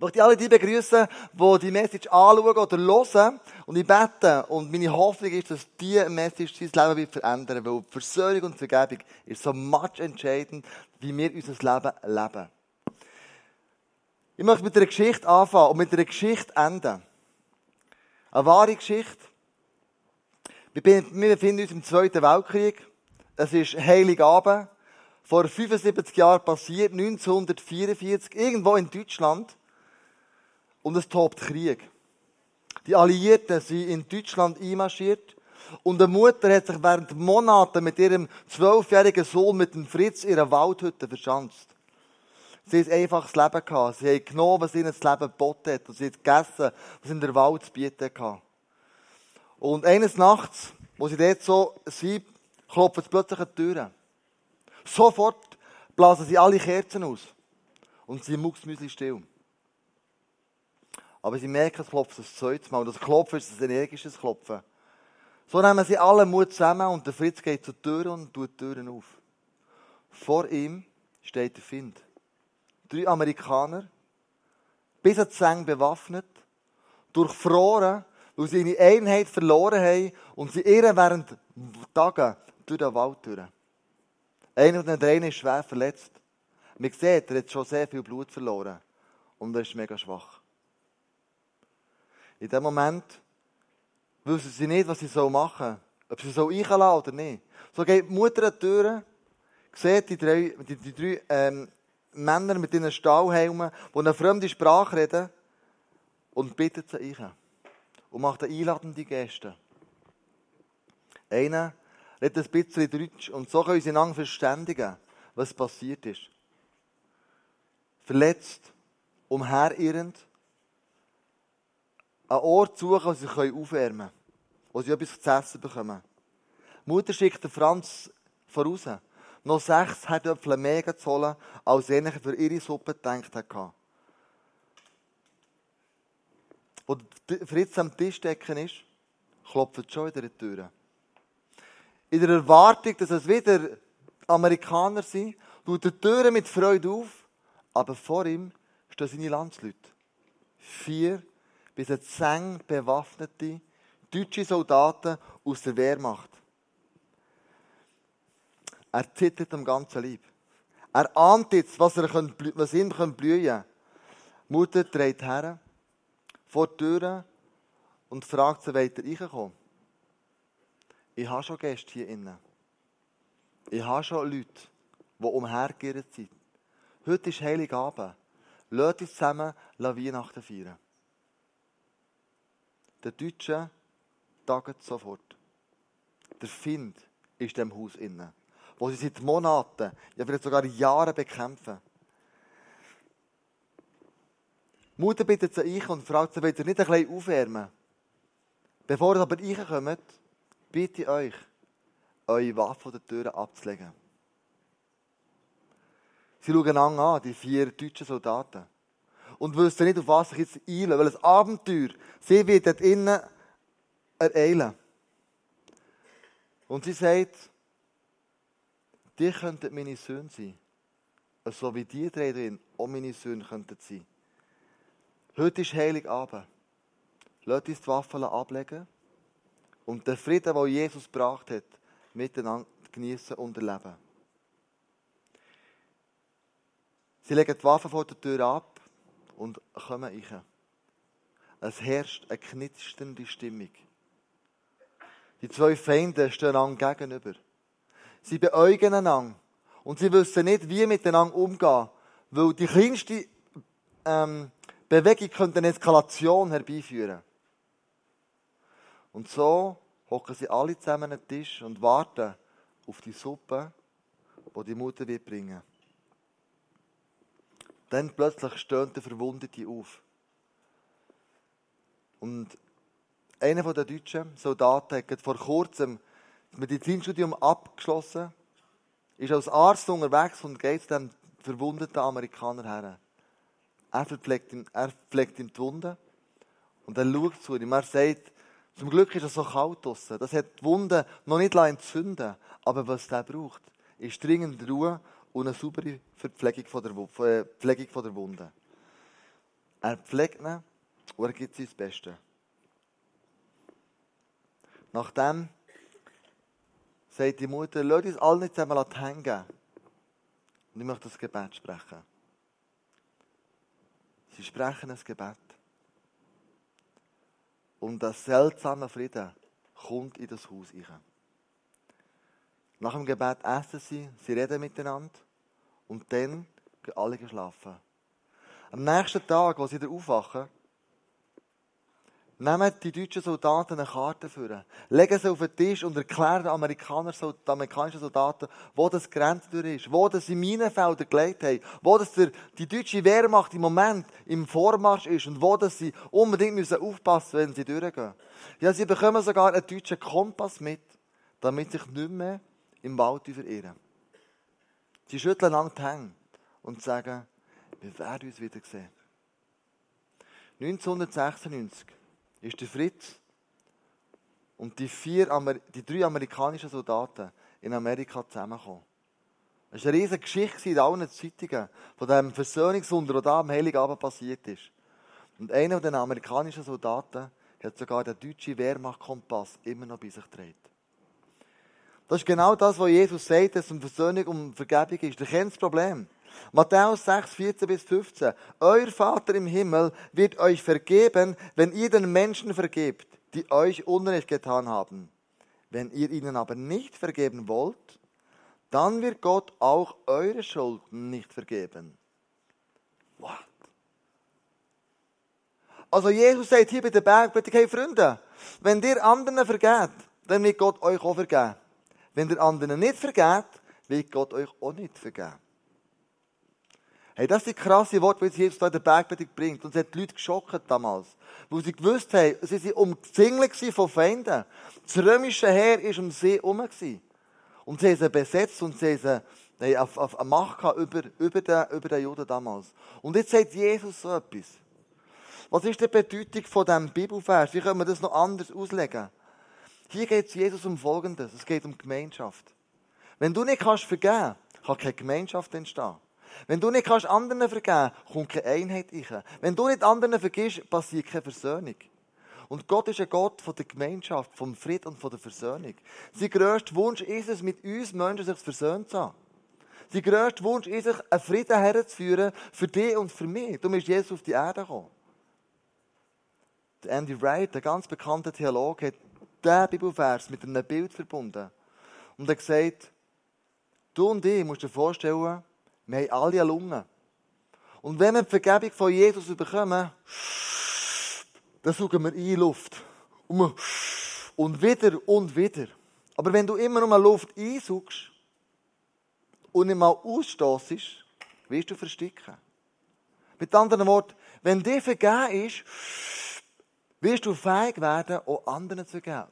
Ich möchte alle die begrüßen, die die Message anschauen oder hören. Und ich bete, und meine Hoffnung ist, dass diese Message sein Leben wird verändern weil Versöhnung und Vergebung ist so much entscheidend, wie wir unser Leben leben. Ich möchte mit einer Geschichte anfangen und mit einer Geschichte enden. Eine wahre Geschichte. Wir befinden uns im Zweiten Weltkrieg. Es ist Heiligabend. Vor 75 Jahren passiert, 1944, irgendwo in Deutschland. Und es tobt Krieg. Die Alliierten sind in Deutschland einmarschiert. Und eine Mutter hat sich während Monaten mit ihrem zwölfjährigen Sohn, mit dem Fritz, in ihrer Waldhütte verschanzt. Sie haben ein einfaches Leben gehabt. Sie haben genommen, was ihnen das Leben geboten hat. Und sie haben gegessen, was in der Wald zu bieten hatte. Und eines Nachts, wo sie dort so sind, klopfen sie plötzlich an die Türen. Sofort blasen sie alle Kerzen aus. Und sie mucksmüsli still. Aber sie merken, es klopft das zweite Mal. Und das Klopfen ist ein energisches Klopfen. So nehmen sie alle Mut zusammen und der Fritz geht zur Tür und tut die Türen auf. Vor ihm steht der Find. Drei Amerikaner, bis an die Zähne bewaffnet, durchfroren, weil sie ihre Einheit verloren haben und sie irren während Tagen durch den Wald durch. Einer von den drei ist schwer verletzt. Man sieht, er hat schon sehr viel Blut verloren und er ist mega schwach. In dem Moment wissen sie nicht, was sie machen sollen. Ob sie so einlassen oder nicht. So geht die Mutter an die Tür, sieht die drei, die, die drei ähm, Männer mit ihren Stahlhelmen, die eine fremde Sprache reden, und bittet sie ein. Und macht eine einladende Geste. Einer redet ein bisschen Deutsch und so können sie einander verständigen, was passiert ist. Verletzt, umherirrend, einen Ort suchen, wo sie aufwärmen können, wo sie etwas zu essen bekommen. Die Mutter schickt den Franz voraus, noch sechs Herdöpfel mehr zu holen, als er für ihre Suppe gedacht hatte. Wo Fritz am Tisch decken ist, klopft schon wieder die Tür. In der Erwartung, dass es wieder Amerikaner sind, tut die Türen mit Freude auf, aber vor ihm stehen seine Landsleute. Vier bis zehn bewaffnete deutsche Soldaten aus der Wehrmacht. Er zittert am ganzen Leib. Er ahnt jetzt, was, er können, was ihm blühen kann. Die Mutter dreht her, vor die Tür und fragt sie, weiter reinkommen. Ich habe schon Gäste hier innen. Ich habe schon Leute, die umhergeirrt sind. Heute ist Heiligabend. Lasst uns zusammen Weihnachten feiern. Der Deutsche tagt sofort. Der Find ist in dem Haus innen, wo sie seit Monaten, ja vielleicht sogar Jahren bekämpfen. Mutter bittet sie ein und fragt sie, ihr nicht ein bisschen aufwärmen? Bevor ihr aber reinkommt, bitte ich euch, eure Waffe von der Tür abzulegen. Sie schauen an, die vier deutschen Soldaten und wüssten nicht, auf was sich jetzt einlösen. Weil das Abenteuer, sie wird dort innen ereilen. Und sie sagt, die könnten meine Söhne sein. So wie die drei drin auch meine Söhne könnten sein. Heute ist Heiligabend. Lasst uns die Waffen ablegen und den Frieden, den Jesus gebracht hat, miteinander genießen und erleben. Sie legen die Waffen vor der Tür ab und kommen rein. Es herrscht eine knisternde Stimmung. Die zwei Feinde stehen einander gegenüber. Sie beäugen einander. Und sie wissen nicht, wie miteinander umgehen. Weil die kleinste ähm, Bewegung könnte eine Eskalation herbeiführen. Und so hocken sie alle zusammen an den Tisch und warten auf die Suppe, die die Mutter wird bringen dann plötzlich stöhnt der Verwundete auf. Und einer der deutschen Soldaten hat vor kurzem das Medizinstudium abgeschlossen, ist als Arzt unterwegs und geht zu dem verwundeten Amerikaner her. Er pflegt ihm, er ihm die Wunde und er schaut zu ihm. Er sagt, zum Glück ist es so kalt draussen. Das hat die Wunde noch nicht entzünden Aber was der braucht, ist dringend Ruhe und eine saubere Verpflegung von der, äh, Pflegung von der Wunde. Er pflegt ihn und er gibt sein Bestes. Nachdem sagt die Mutter, lass uns alle nicht zusammen hängen. Und ich möchte das Gebet sprechen. Sie sprechen ein Gebet. Und das seltsame Frieden kommt in das Haus rein. Nach dem Gebet essen sie, sie reden miteinander und dann gehen alle schlafen. Am nächsten Tag, als sie wieder aufwachen, nehmen die deutschen Soldaten eine Karte für, legen sie auf den Tisch und erklären den, Amerikaner, den amerikanischen Soldaten, wo das Grenzdür ist, wo das in Minenfelder gelegt haben, wo das der, die deutsche Wehrmacht im Moment im Vormarsch ist und wo das sie unbedingt müssen aufpassen wenn sie durchgehen. Ja, sie bekommen sogar einen deutschen Kompass mit, damit sich nicht mehr im Wald verirren. Sie schütteln lang die Hände und sagen, wir werden uns wieder sehen. 1996 ist der Fritz und die, vier, die drei amerikanischen Soldaten in Amerika zusammengekommen. Es war eine riesige Geschichte in allen Zeitungen von dem Versöhnungswunder, das da am Heiligabend passiert ist. Und einer der amerikanischen Soldaten hat sogar den deutschen Wehrmachtkompass immer noch bei sich getragen. Das ist genau das, was Jesus sagt, dass es um Versöhnung und Vergebung ist. Ihr kennt das Problem. Matthäus 6, 14 bis 15. Euer Vater im Himmel wird euch vergeben, wenn ihr den Menschen vergebt, die euch Unrecht getan haben. Wenn ihr ihnen aber nicht vergeben wollt, dann wird Gott auch eure Schulden nicht vergeben. What? Also Jesus sagt hier bei der Bergpredigt, hey Freunde, wenn ihr anderen vergeht, dann wird Gott euch auch vergeben. Wenn ihr anderen nicht vergeht, wird Gott euch auch nicht vergeben. Hey, das sind krasse Worte, die Jesus da in der Bergpredigt bringt. Und es hat die Leute geschockt damals. Weil sie gewusst haben, sie waren umzingelt von Feinden. Das römische Heer war um sie herum. Und sie haben sie besetzt und sie haben sie auf, auf eine Macht über, über, den, über den Juden damals. Und jetzt sagt Jesus so etwas. Was ist die Bedeutung von diesem Bibelvers? Wie können wir das noch anders auslegen? Hier geht es Jesus um Folgendes. Es geht um Gemeinschaft. Wenn du nicht kannst vergeben, kann keine Gemeinschaft entstehen. Wenn du nicht kannst anderen vergeben, kommt keine Einheit rein. Wenn du nicht anderen vergisst, passiert keine Versöhnung. Und Gott ist ein Gott von der Gemeinschaft, vom Frieden und von der Versöhnung. Sein grösster Wunsch ist es, mit uns Menschen sich versöhnt zu haben. Sein grösster Wunsch ist es, einen Frieden herzuführen für dich und für mich. Du bist Jesus auf die Erde gekommen. Andy Wright, der ganz bekannte Theologe, hat diesen Bibelvers mit einem Bild verbunden. Und er gesagt, du und ich, musst dir vorstellen, wir haben alle eine Lunge. Und wenn wir die Vergebung von Jesus bekommen, dann suchen wir ein Luft. Und wieder und wieder. Aber wenn du immer nur Luft einsuchst und nicht mal ausstoßest, wirst du versticken. Mit anderen Worten, wenn dir vergeben ist, wirst du fähig werden, auch anderen zu geben.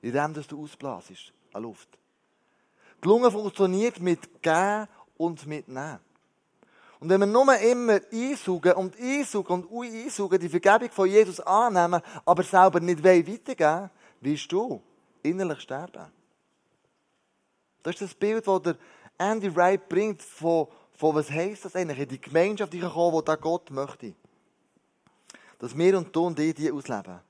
Indem du ausblasest an Luft. Die Lunge funktioniert mit Geben und mit Nehmen. Und wenn wir nur immer einsaugen und einsaugen und einsaugen, die Vergebung von Jesus annehmen, aber selber nicht weitergeben wirst du innerlich sterben. Das ist das Bild, das der Andy Wright bringt, von, von was heisst das eigentlich, in die Gemeinschaft kommen, die Gott möchte. Dass wir und du und ich die ausleben.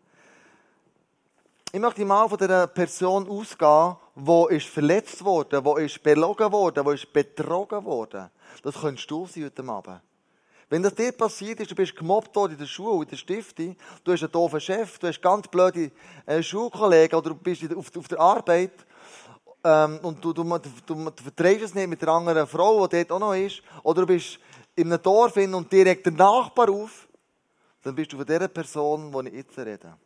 Ich möchte mal von der Person ausgehen, die ist verletzt worden, die ist belogen worden, die ist betrogen worden. Das könntest du sein heute Abend. Wenn das dir passiert ist, du bist gemobbt worden in der Schule, in der Stifte, du hast einen doofen Chef, du hast ganz blöde äh, Schulkollegen oder du bist auf, der Arbeit ähm, und du, du, du, du verträgst es nicht mit der anderen Frau, die dort auch noch ist, oder du bist in einem Dorf und direkt der Nachbar auf, dann bist du von dieser Person, die ich jetzt rede.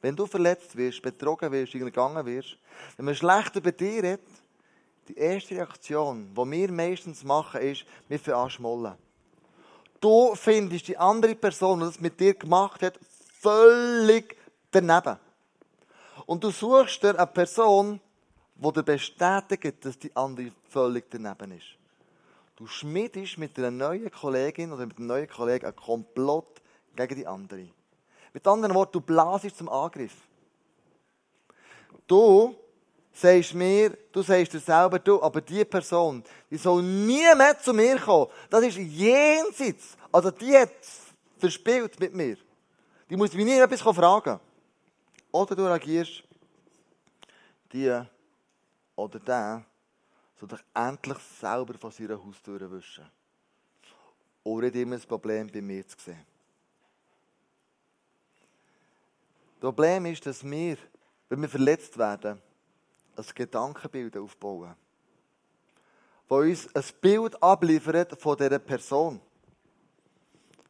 Wenn du verletzt wirst, betrogen wirst, gegangen wirst, wenn man schlecht über dich redet, die erste Reaktion, die wir meistens machen, ist, wir veranschmollen. Du findest die andere Person, die das mit dir gemacht hat, völlig daneben. Und du suchst dir eine Person, die dir bestätigt, dass die andere völlig daneben ist. Du schmiedest mit einer neuen Kollegin oder mit einem neuen Kollegen einen Komplott gegen die andere. Mit anderen Worten, du blasest zum Angriff. Du sagst mir, du sagst dir selber, du, aber die Person, die soll nie mehr zu mir kommen. Das ist jenseits Also die hat verspielt mit mir. Die muss mich nie etwas fragen. Oder du reagierst, die oder der soll dich endlich selber von seiner Haustür wischen. Ohne immer das Problem bei mir zu sehen. Das Problem ist, dass wir, wenn wir verletzt werden, ein Gedankenbild aufbauen. Das uns ein Bild abliefert von dieser Person.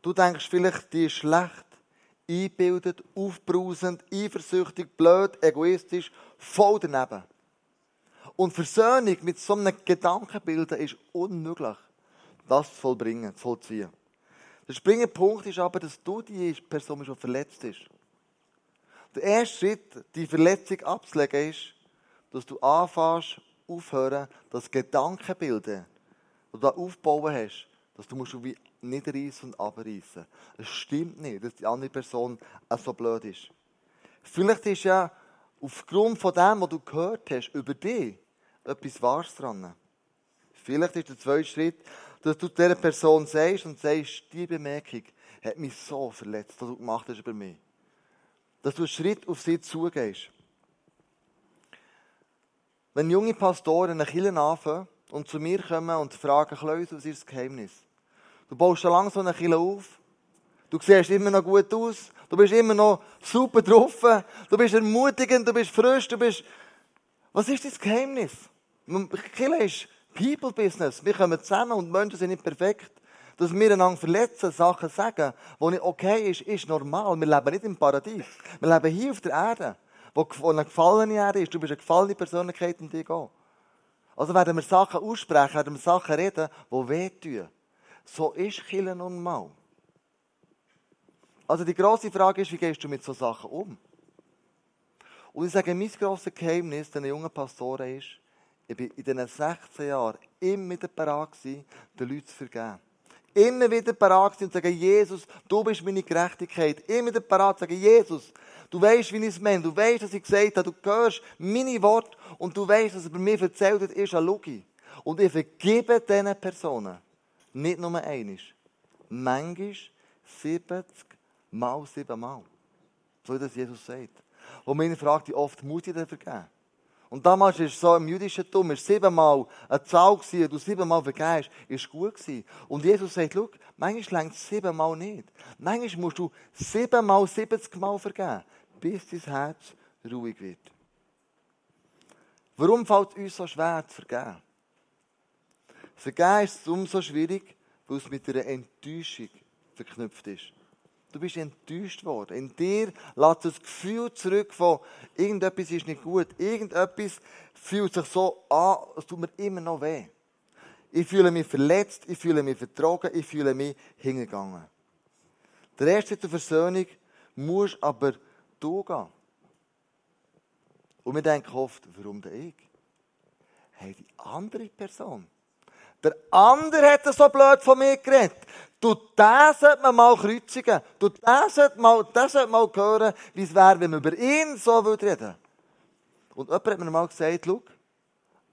Du denkst vielleicht, die ist schlecht, eingebildet, aufbrausend, eifersüchtig, blöd, egoistisch, voll daneben. Und Versöhnung mit so einem Gedankenbild ist unmöglich, das zu vollbringen, zu vollziehen. Der springende Punkt ist aber, dass du die Person schon verletzt ist. Der erste Schritt, die Verletzung abzulegen, ist, dass du anfängst, aufhören, das Gedankenbilden, das du da aufbauen hast, dass du musst wie niederreißen und abreißen. Es stimmt nicht, dass die andere Person auch so blöd ist. Vielleicht ist ja aufgrund von dem, was du gehört hast über dich, etwas Wahres dran. Vielleicht ist der zweite Schritt, dass du dieser Person sagst und sagst, die Bemerkung hat mich so verletzt, was du gemacht hast über mich. Dass du Schritt auf sie zugehst. Wenn junge Pastoren eine Kirche anfangen und zu mir kommen und fragen, was ist das Geheimnis? Du baust schon lange so eine Kirche auf. Du siehst immer noch gut aus. Du bist immer noch super drauf. Du bist ermutigend, du bist frisch, du bist... Was ist das Geheimnis? Kirche ist People-Business. Wir kommen zusammen und Menschen sind nicht perfekt. Dass wir einander verletzen, Sachen sagen, die nicht okay ist, ist normal. Wir leben nicht im Paradies. Wir leben hier auf der Erde wo eine gefallene Erde ist. Du bist eine gefallene Persönlichkeit in dir gehen. Also werden wir Sachen aussprechen, werden wir Sachen reden, die wehtun. So ist Killen nun mal. Also die grosse Frage ist, wie gehst du mit solchen Sachen um? Und ich sage, mein grosses Geheimnis den jungen Pastoren ist, ich war in diesen 16 Jahren immer wieder bereit, den Leuten zu vergeben. Immer wieder bereit und sagen, Jesus, du bist meine Gerechtigkeit. Immer wieder zu sagen, Jesus, Du weißt, wie ich es meine. Du weißt, was ich gesagt habe. Du hörst meine Worte und du weißt, was er bei mir erzählt hat, ist eine Logik. Und ich vergebe diesen Personen. Nicht nur einmal. Manchmal 70 mal 7 mal. So wie das Jesus sagt. Und meine fragt ich oft, muss ich denn vergeben? Und damals ist so im jüdischen Tum, ist siebenmal eine Zahl gewesen, du siebenmal vergehst, ist gut gewesen. Und Jesus sagt, schau, manchmal längt es siebenmal nicht. Manchmal musst du siebenmal, siebzigmal vergeben bis dein Herz ruhig wird. Warum fällt es uns so schwer zu vergeben? Vergeben ist umso schwierig, weil es mit einer Enttäuschung verknüpft ist. Du bist enttäuscht worden. In dir lässt das Gefühl zurück von, irgendetwas ist nicht gut. Irgendetwas fühlt sich so an, es tut mir immer noch weh. Ich fühle mich verletzt, ich fühle mich vertrogen, ich fühle mich hingegangen. Der erste zur Versöhnung muss aber durchgehen. Und wir denken oft, warum denn ich? Hey, die andere Person. Der andere hat so blöd von mir geredet. Du, den sollte man mal kreuzigen. Du, den sollte mal, den sollte mal hören, wie es wäre, wenn man über ihn so reden würde. Und jemand hat mir mal gesagt, schau,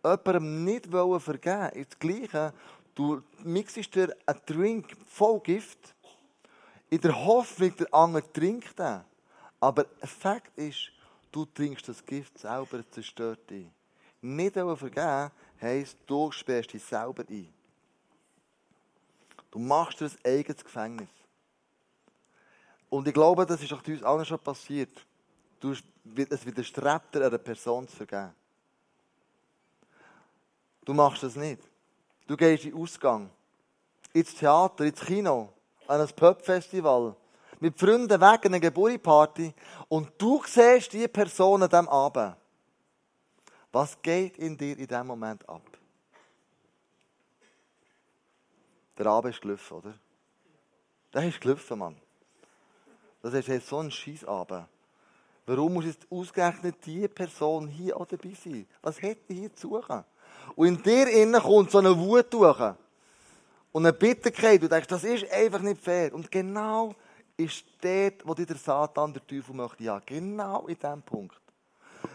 jemandem nicht vergeben ist das Gleiche. Du mixest dir einen Drink voll Gift, in der Hoffnung, der andere trinkt den. Aber Fakt ist, du trinkst das Gift selber, zerstört dich. Nicht vergeben heisst, du sperrst dich selber ein. Du machst dir ein eigenes Gefängnis. Und ich glaube, das ist auch uns allen schon passiert. Du, es widerstrebt dir, einer Person zu vergeben. Du machst das nicht. Du gehst in den Ausgang, ins Theater, ins Kino, an ein Pubfestival, mit Freunden weg an einer Geburtstagsparty und du siehst die Person an diesem Abend. Was geht in dir in diesem Moment ab? Der Abend ist gelaufen, oder? Der ist gelaufen, Mann. Das ist jetzt so ein Scheissabend. Warum muss jetzt ausgerechnet diese Person hier auch dabei sein? Was hätte die hier zu suchen? Und in dir innen kommt so eine Wut durch. Und eine Bitterkeit. Du denkst, das ist einfach nicht fair. Und genau ist dort, wo dir der Satan, der Teufel möchte, ja, genau in diesem Punkt.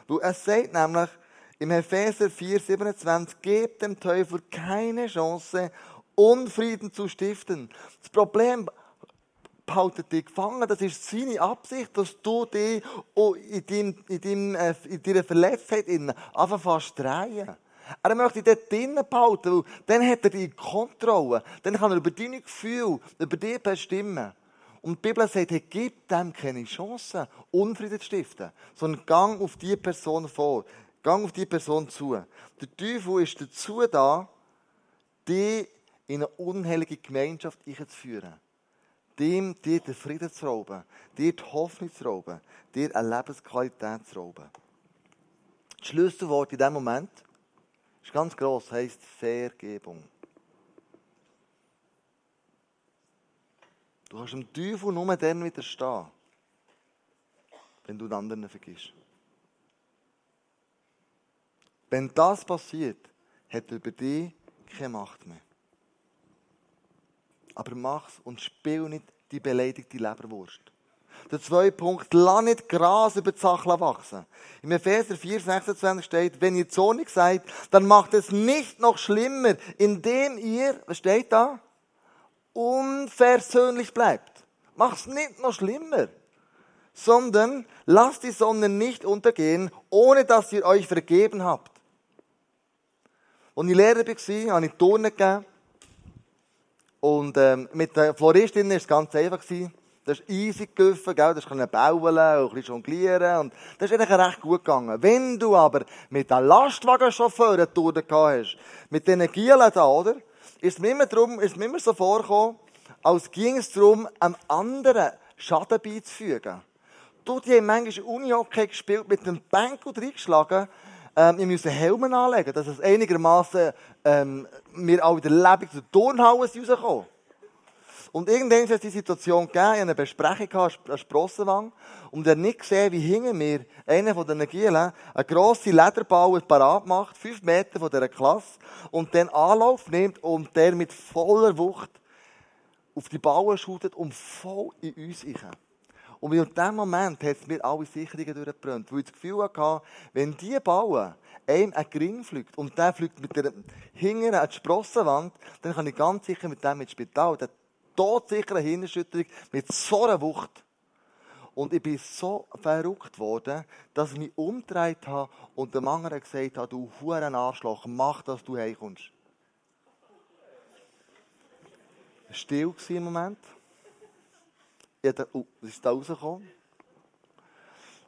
Weil es sagt nämlich im Epheser 4, 27, gebt dem Teufel keine Chance Unfrieden zu stiften. Das Problem behaltet dich gefangen. Das ist seine Absicht, dass du dich in, deinem, in, deinem, äh, in deiner Verletztheit einfach fast drehen. Er möchte dich dort drinnen behalten, weil dann hat er die Kontrolle. Dann kann er über deine Gefühle, über dich bestimmen. Und die Bibel sagt, hey, gib dem keine Chance, Unfrieden zu stiften, sondern gang auf die Person vor. Gang auf die Person zu. Der Teufel ist dazu da, dich in eine unheilige Gemeinschaft einzuführen. Dem dir den Frieden zu rauben, dir die Hoffnung zu rauben, dir eine Lebensqualität zu rauben. Das Schlüsselwort in diesem Moment ist ganz gross, heisst Vergebung. Du kannst dem Teufel nur dann widerstehen, wenn du den anderen vergisst. Wenn das passiert, hat er über dich keine Macht mehr. Aber mach's und spiel nicht die beleidigte Leberwurst. Der zweite Punkt, lass nicht Gras über die Sachen wachsen. Im Epheser 4, 26 steht, wenn ihr zornig seid, dann macht es nicht noch schlimmer, indem ihr, was steht da? Unversöhnlich bleibt. Mach's nicht noch schlimmer. Sondern lasst die Sonne nicht untergehen, ohne dass ihr euch vergeben habt. Und ich Lehrer war, habe ich Turnen gegeben. Und ähm, mit der Floristin war es ganz einfach. Das ist easy gelaufen, gell? das kann bauen und ein bisschen jonglieren. Und das ist eigentlich recht gut gegangen. Wenn du aber mit einem Lastwagenchauffeur eine Tour gehabt hast, mit den Gielen da, oder? Ist mir immer, darum, ist mir immer so vorgekommen, als ging es darum, einem anderen Schaden beizufügen. Du, die haben manchmal Unihockey gespielt, mit dem Bank reingeschlagen, ähm, wir müssen Helme anlegen, dass es einigermaßen ähm, wir auch wieder lebendig zu Turnhalle rauskommen. Und irgendwann hat es die Situation gegeben, ich hatte eine Besprechung an Sprossenwang und er nicht gesehen, wie hinter mir einer von den Gielen eine grosse Lederbau parat macht, fünf Meter von dieser Klasse, und dann Anlauf nimmt und der mit voller Wucht auf die Bauen schaut und voll in uns rein. Und in dem Moment hat es mir alle Sicherungen durchgebrannt, weil ich das Gefühl hatte, wenn die bauen, einem ein Gring fliegt und der fliegt mit der Hingern an die Sprossenwand, dann kann ich ganz sicher mit dem ins Spital. Der todsichere Hirnerschütterung mit so einer Wucht. Und ich bin so verrückt worden, dass ich mich umgedreht habe und dem anderen gesagt habe, du Huren Arschloch, mach, dass du heimkommst. Still war im Moment dachte, oh, was ist da rausgekommen?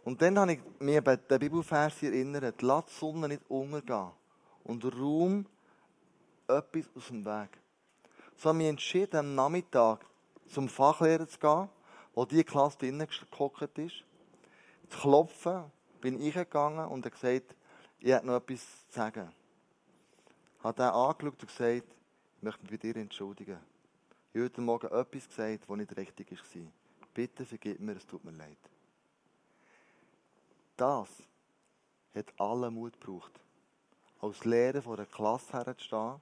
Und dann habe ich mich an den Bibelvers erinnert, lass die Sonne nicht untergehen und Raum etwas aus dem Weg. So habe ich entschieden, am Nachmittag zum Fachlehrer zu gehen, wo die Klasse drinnen gehockt ist. Zu klopfen, bin ich gegangen und er gesagt, ich habe noch etwas zu sagen. Habe ihn angeschaut und gesagt, ich möchte mich bei dir entschuldigen. Ich habe heute Morgen etwas gesagt, das nicht richtig war bitte vergib mir, es tut mir leid. Das hat alle Mut gebraucht, als Lehrer vor einer Klasse herzustehen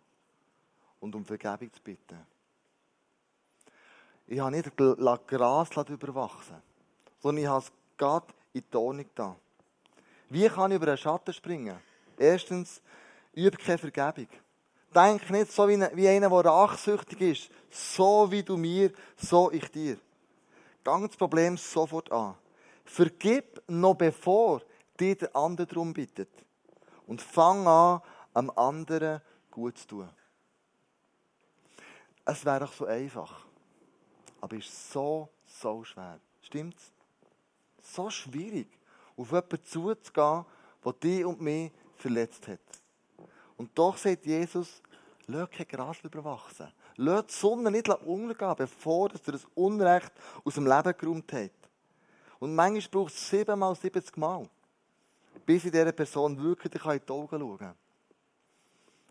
und um Vergebung zu bitten. Ich habe nicht Gras überwachsen sondern ich habe es Gott in die Ordnung da. Wie kann ich über einen Schatten springen? Erstens, übe keine Vergebung. Denk nicht so wie, einer, der rachsüchtig ist. So wie du mir, so ich dir. Gang das Problem sofort an. Vergib noch bevor dir der andere darum bittet. Und fang an, am anderen gut zu tun. Es wäre doch so einfach. Aber es ist so, so schwer. Stimmt's? So schwierig, auf jemanden zuzugehen, der dich und mich verletzt hat. Und doch sagt Jesus, lass kein Gras überwachsen. Lass die Sonne nicht untergehen, bevor er das Unrecht aus dem Leben geräumt hat. Und manchmal braucht es siebenmal, siebzig Mal, bis ich dieser Person wirklich in die Augen schauen kann.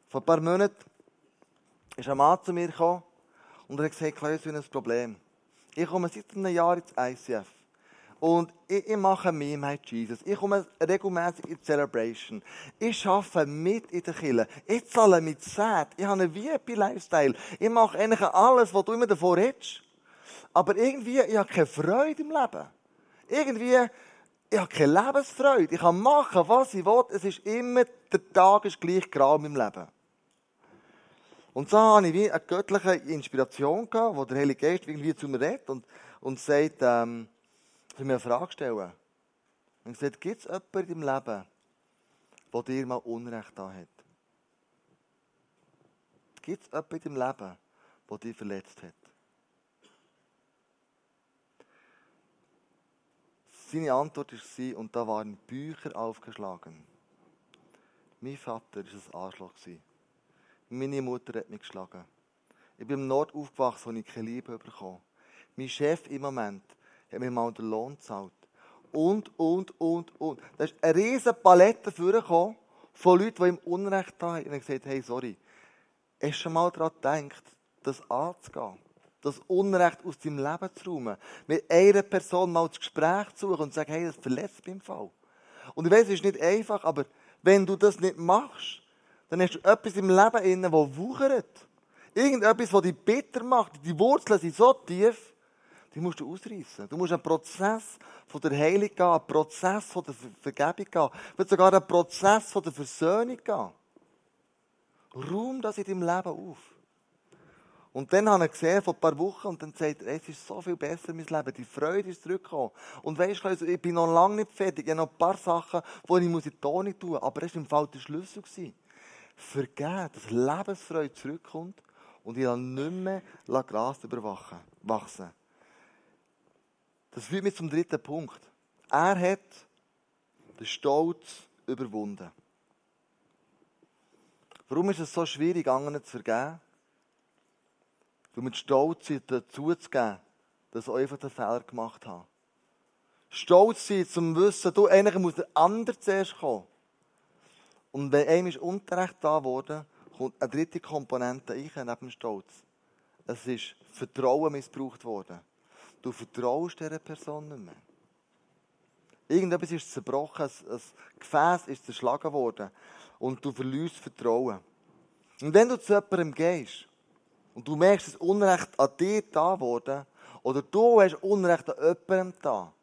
Vor ein paar Monaten ist ein Mann zu mir gekommen und er hat gesagt, ich habe ein Problem. Ich komme seit einem Jahr ins ICF. Und ich, ich mache mehr mit Jesus. Ich komme regelmäßig in die Celebration. Ich arbeite mit in der Kirche. Ich zahle mit Zeit. Ich habe einen VIP-Lifestyle. Ich mache eigentlich alles, was du immer davor redest. Aber irgendwie, ich habe keine Freude im Leben. Irgendwie, ich habe keine Lebensfreude. Ich kann machen, was ich will. Es ist immer, der Tag ist gleich grau im Leben. Und so habe ich wie eine göttliche Inspiration wo der Heilige Geist irgendwie zu mir redet und, und sagt, ähm, soll mir eine Frage stellen. Und gesagt, gibt es jemanden in deinem Leben, der dir mal Unrecht da hat? Gibt es jemanden in deinem Leben, der dich verletzt hat? Seine Antwort war, und da waren Bücher aufgeschlagen. Mein Vater war ein Arschloch. Meine Mutter hat mich geschlagen. Ich bin im Nord aufgewachsen, wo ich keine Liebe bekommen Mein Chef im Moment hat mir mal den Lohn gezahlt. Und, und, und, und. Da ist eine riesige Palette vorgekommen von Leuten, die ihm Unrecht haben. Und ich gesagt, hey, sorry. Hast schon mal daran gedacht, das anzugehen? Das Unrecht aus deinem Leben zu räumen? Mit einer Person mal das Gespräch zu suchen und zu sagen, hey, das verletzt mich im Fall. Und ich weiß, es ist nicht einfach, aber wenn du das nicht machst, dann hast du etwas im Leben das wuchert. Irgendetwas, das dich bitter macht. Die Wurzeln sind so tief, die musst du ausreißen. Du musst einen Prozess von der Heilung gehen, einen Prozess von der Vergebung gehen, wird sogar einen Prozess von der Versöhnung gehen. Raum das in deinem Leben auf. Und dann habe ich gesehen, vor ein paar Wochen, und dann sagt er, es ist so viel besser, mein Leben. Die Freude ist zurückgekommen. Und weißt du, ich bin noch lange nicht fertig. Ich habe noch ein paar Sachen, die ich in die Tone tun muss. Aber es war im Fall der Schlüssel. Vergeben, dass Lebensfreude zurückkommt und ich dann nicht mehr Gras überwachsen. Das führt mich zum dritten Punkt. Er hat den Stolz überwunden. Warum ist es so schwierig, anderen zu vergeben? Weil wir stolz sind, dazu zu geben, dass ich einfach den Fehler gemacht habe. Stolz sein, zum Wissen, du, eigentlich muss der andere zuerst kommen. Und wenn einem ist Unrecht da wurde, kommt eine dritte Komponente ein, neben dem Stolz. Es ist Vertrauen missbraucht worden. Du vertraust dieser Person nicht mehr. Irgendetwas ist zerbrochen, ein Gefäß ist zerschlagen worden und du verlierst Vertrauen. Und wenn du zu jemandem gehst und du merkst, dass Unrecht an dir da wurde, oder du hast Unrecht an jemandem da,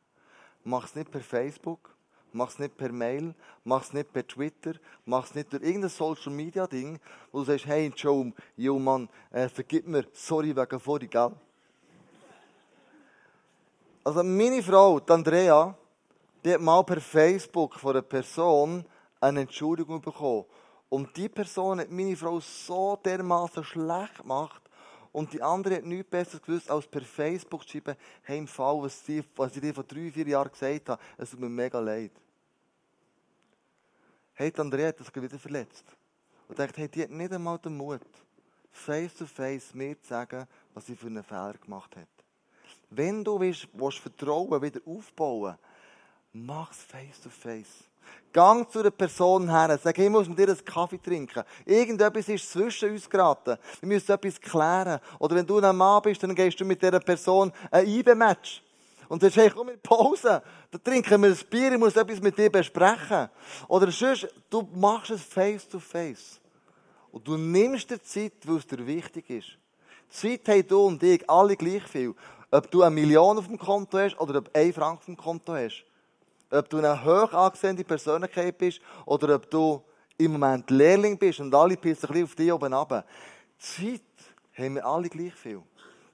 mach es nicht per Facebook, mach es nicht per Mail, mach es nicht per Twitter, mach es nicht durch irgendein Social Media Ding, wo du sagst, hey Joe, yo Mann, äh, vergib mir, sorry wegen vorhin, gell? Also meine Frau, die Andrea, die hat mal per Facebook von einer Person eine Entschuldigung bekommen. Und die Person hat meine Frau so dermaßen schlecht gemacht. Und die andere hat nichts Besseres gewusst, als per Facebook zu schreiben, hey, im Fall, was, sie, was ich dir vor drei, vier Jahren gesagt habe, es tut mir mega leid. Hey, die Andrea hat das wieder verletzt. Und dachte, hey, die hat nicht einmal den Mut, face to face mir zu sagen, was sie für einen Fehler gemacht hat. Wenn du willst, willst Vertrauen wieder aufbauen, mach es face to face. Gang zu einer Person her, sag, ich muss mit dir einen Kaffee trinken. Irgendetwas ist zwischen uns geraten. Wir müssen etwas klären. Oder wenn du ein Mann bist, dann gehst du mit dieser Person ein IBE-Match. Und sagst du, komm in Pause, dann trinken wir ein Bier, ich muss etwas mit dir besprechen. Oder sonst, du machst es face to face. Und du nimmst dir Zeit, weil es dir wichtig ist. Zeit haben du und ich alle gleich viel. Ob du eine Million auf dem Konto hast oder ob einen Franken auf dem Konto hast. Ob du eine hoch angesehene Persönlichkeit bist oder ob du im Moment Lehrling bist und alle pissen ein bisschen auf dich oben runter. Zeit haben wir alle gleich viel. Und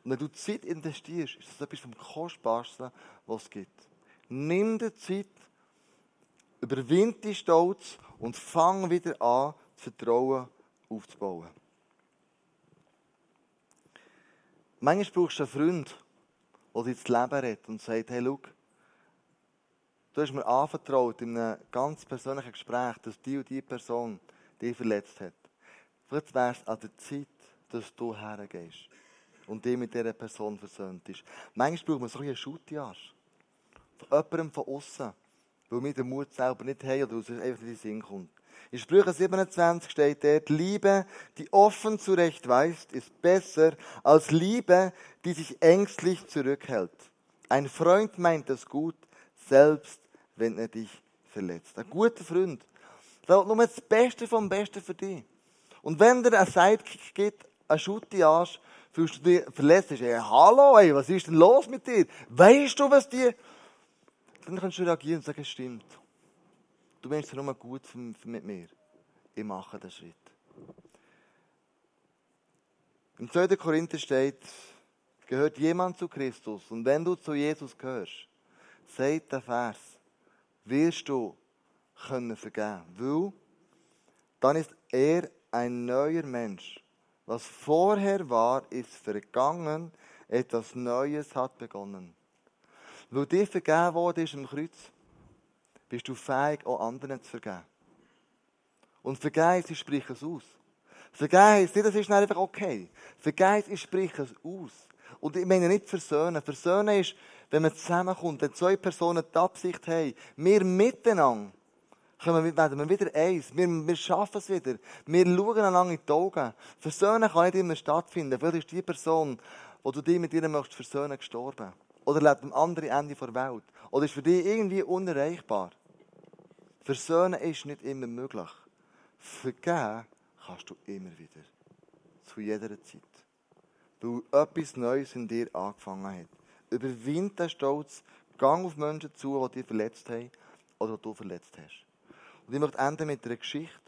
wenn du Zeit investierst, ist das etwas vom Kostbarsten, was es gibt. Nimm dir Zeit, überwind die Stolz und fang wieder an, Vertrauen aufzubauen. Manchmal brauchst du einen Freund, der dir das Leben rettet und sagt, hey, schau, du hast mir anvertraut in einem ganz persönlichen Gespräch, dass die und die Person dich verletzt hat. Vielleicht wäre es an der Zeit, dass du hergehst und dich mit dieser Person versöhnt ist. Manchmal braucht man so einen Schuttiarsch. Von jemandem von außen, weil wir den Mut selber nicht haben oder es einfach in den Sinn kommt. In Sprüche 27 steht dort, Liebe, die offen zurechtweist, ist besser als Liebe, die sich ängstlich zurückhält. Ein Freund meint es gut, selbst wenn er dich verletzt. Ein guter Freund. Der will nur das Beste vom Besten für dich. Und wenn dir ein Sidekick gibt, ein Schutti-Arsch, fühlst du dich verletzt, ey, hallo, ey, was ist denn los mit dir? Weißt du, was dir... Dann kannst du reagieren und sagen, es stimmt. Du meinst nur gut mit mir. Ich mache den Schritt. Im 2. Korinther steht, gehört jemand zu Christus und wenn du zu Jesus gehörst, sagt der Vers, wirst du können vergeben. Weil dann ist er ein neuer Mensch. Was vorher war, ist vergangen, etwas Neues hat begonnen. Weil dir vergeben worden ist im Kreuz, bist du fähig, auch anderen zu vergeben. Und vergeben, sie sprechen es aus. Vergeben ist nicht, das ist einfach okay. Vergeben ist, sprechen es aus. Und ich meine nicht versöhnen. Versöhnen ist, wenn man zusammenkommt, wenn zwei Personen die Absicht haben, wir miteinander, können werden wir wieder eins. Wir, wir schaffen es wieder. Wir schauen einander in die Augen. Versöhnen kann nicht immer stattfinden. Vielleicht ist die Person, wo du dich mit ihr möchtest versöhnen, gestorben. Oder lebt am anderen Ende der Welt. Oder ist für dich irgendwie unerreichbar. Versöhnen ist nicht immer möglich. Vergeben kannst du immer wieder. Zu jeder Zeit. Weil etwas Neues in dir angefangen hat. Überwind den Stolz, gang auf Menschen zu, die dich verletzt haben oder die du verletzt hast. Und ich möchte enden mit einer Geschichte,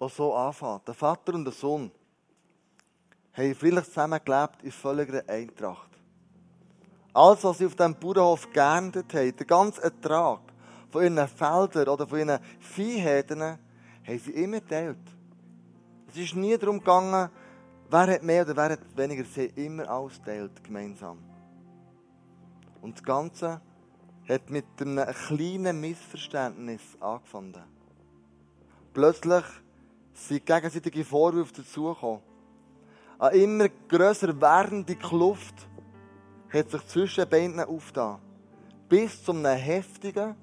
die so anfängt. Der Vater und der Sohn haben friedlich zusammengelebt in völliger Eintracht. Alles, was sie auf diesem Bauernhof geerntet haben, der ganze Ertrag von ihren Feldern oder von ihren Viehherden, haben sie immer geteilt. Es ist nie darum gegangen, wer hat mehr oder wer hat weniger. Sie haben immer alles geteilt, gemeinsam. Und das Ganze hat mit einem kleinen Missverständnis angefangen. Plötzlich sind gegenseitige Vorwürfe dazugekommen. Eine immer grösser werdende Kluft hat sich zwischen beiden aufgetan, bis zu einem heftigen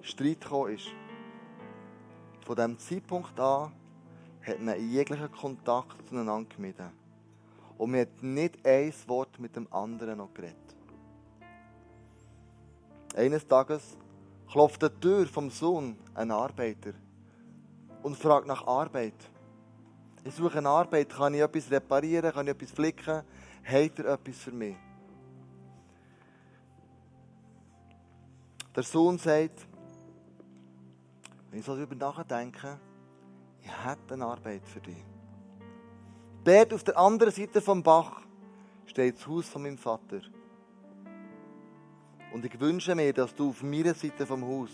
Streit gekommen ist. Von diesem Zeitpunkt an hat man jeglichen Kontakt zueinander gemieden. Und man hat nicht ein Wort mit dem anderen noch geredet. Eines Tages klopft die Tür vom Sohn ein Arbeiter und fragt nach Arbeit. Ich suche eine Arbeit, kann ich etwas reparieren, kann ich etwas flicken? Hat er etwas für mich? Der Sohn sagt, wenn ich so darüber nachdenke, ich hätte eine Arbeit für dich. Dort auf der anderen Seite vom Bach steht das Haus von meinem Vater. Und ich wünsche mir, dass du auf meiner Seite vom Haus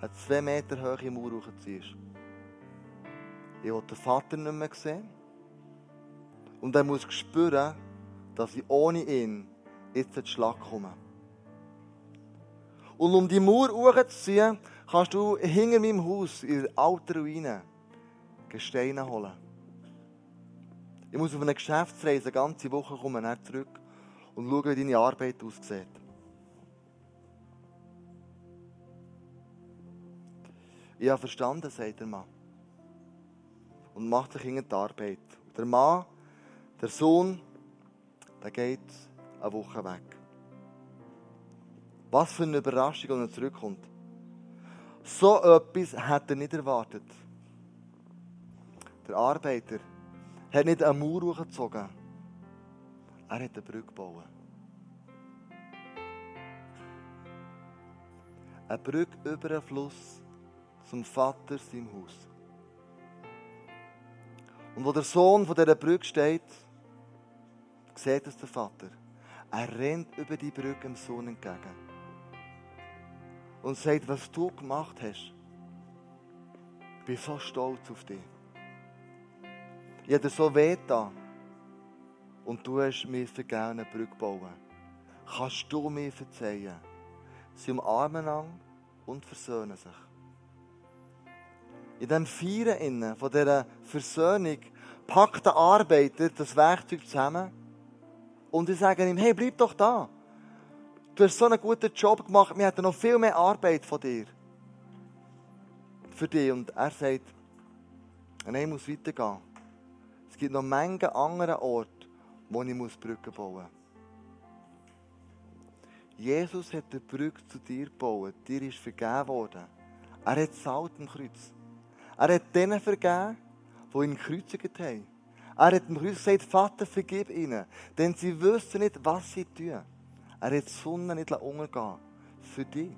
eine zwei Meter hohe Mauer hochziehst. Ich will den Vater nicht mehr sehen. Und er muss spüren, dass ich ohne ihn jetzt in Schlag komme. Und um die Mauer hochzuziehen, kannst du hinter meinem Haus in der alten Ruine Gesteine holen. Ich muss auf eine Geschäftsreise eine ganze Woche kommen, dann zurück und schauen, wie deine Arbeit aussieht. Ich habe verstanden, sagt der Mann. Und macht sich in die Arbeit. Der Mann, der Sohn, der geht eine Woche weg. Was für eine Überraschung, wenn er zurückkommt. So etwas hat er nicht erwartet. Der Arbeiter hat nicht eine Mauer hochgezogen. Er hat eine Brücke gebaut. Eine Brücke über einen Fluss zum Vater seinem Haus. Und wo der Sohn von dieser Brücke steht, sieht es der Vater. Er rennt über die Brücke dem Sohn entgegen. Und sagt, was du gemacht hast. Ich bin so stolz auf dich. Ich habe dir so weh getan. Und du hast mir vergeben, eine Brücke bauen. Kannst du mir verzeihen? Sie umarmen an und versöhnen sich in diesem Feiern von dieser Versöhnung packt der Arbeiter das Werkzeug zusammen und ich sage ihm, hey, bleib doch da. Du hast so einen guten Job gemacht, wir hätten noch viel mehr Arbeit von dir. Für dich. Und er sagt, nein, ich muss weitergehen. Es gibt noch Menge andere Orte, wo ich Brücken bauen muss. Jesus hat die Brücke zu dir gebaut. Dir ist vergeben worden. Er hat Salz am Kreuz. Er hat denen vergeben, die ihn gekreuzigt haben. Er hat dem Kreuz gesagt, Vater, vergib ihnen, denn sie wissen nicht, was sie tun. Er hat die Sonne nicht untergehen für dich.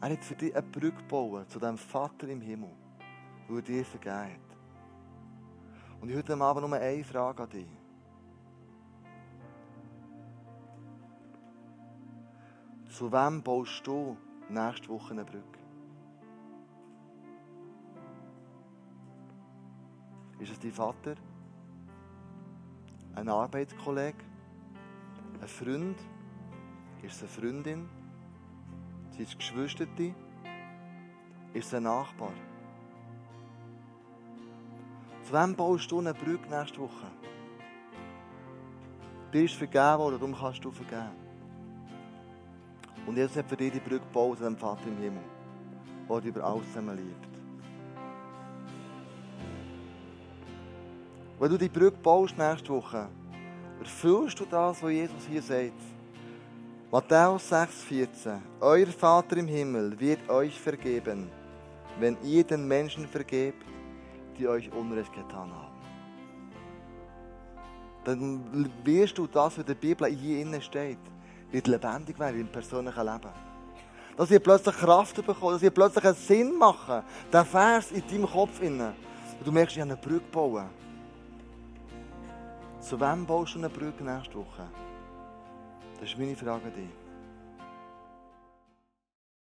Er hat für dich eine Brücke gebaut zu dem Vater im Himmel. weil er dir vergeben hat. Und ich heute Abend nur eine Frage an dich. Zu wem baust du nächste Woche eine Brücke? Ist es dein Vater? Ein Arbeitskollege? Ein Freund? Ist es eine Freundin? Sind es Geschwister? Ist es ein Nachbar? Zu wem baust du eine Brücke nächste Woche? Dir ist vergeben worden, darum kannst du vergeben. Und Jesus hat für dich die Brücke gebaut dem Vater im Himmel, der dich über alles zusammen liebt. Wenn du die Brücke baust nächste Woche, erfüllst du das, was Jesus hier sagt. Matthäus 6,14 Euer Vater im Himmel wird euch vergeben, wenn ihr den Menschen vergebt, die euch Unrecht getan haben. Dann wirst du das, was in der Bibel hier innen steht, wird lebendig werden im persönlichen Leben. Dass ihr plötzlich Kraft bekommt, dass ihr plötzlich einen Sinn machen. Der Vers in deinem Kopf innen. Und du merkst, ich habe eine Brücke bauen. Zu wem baust du eine Brücke nächste Woche? Das ist meine Frage an dich.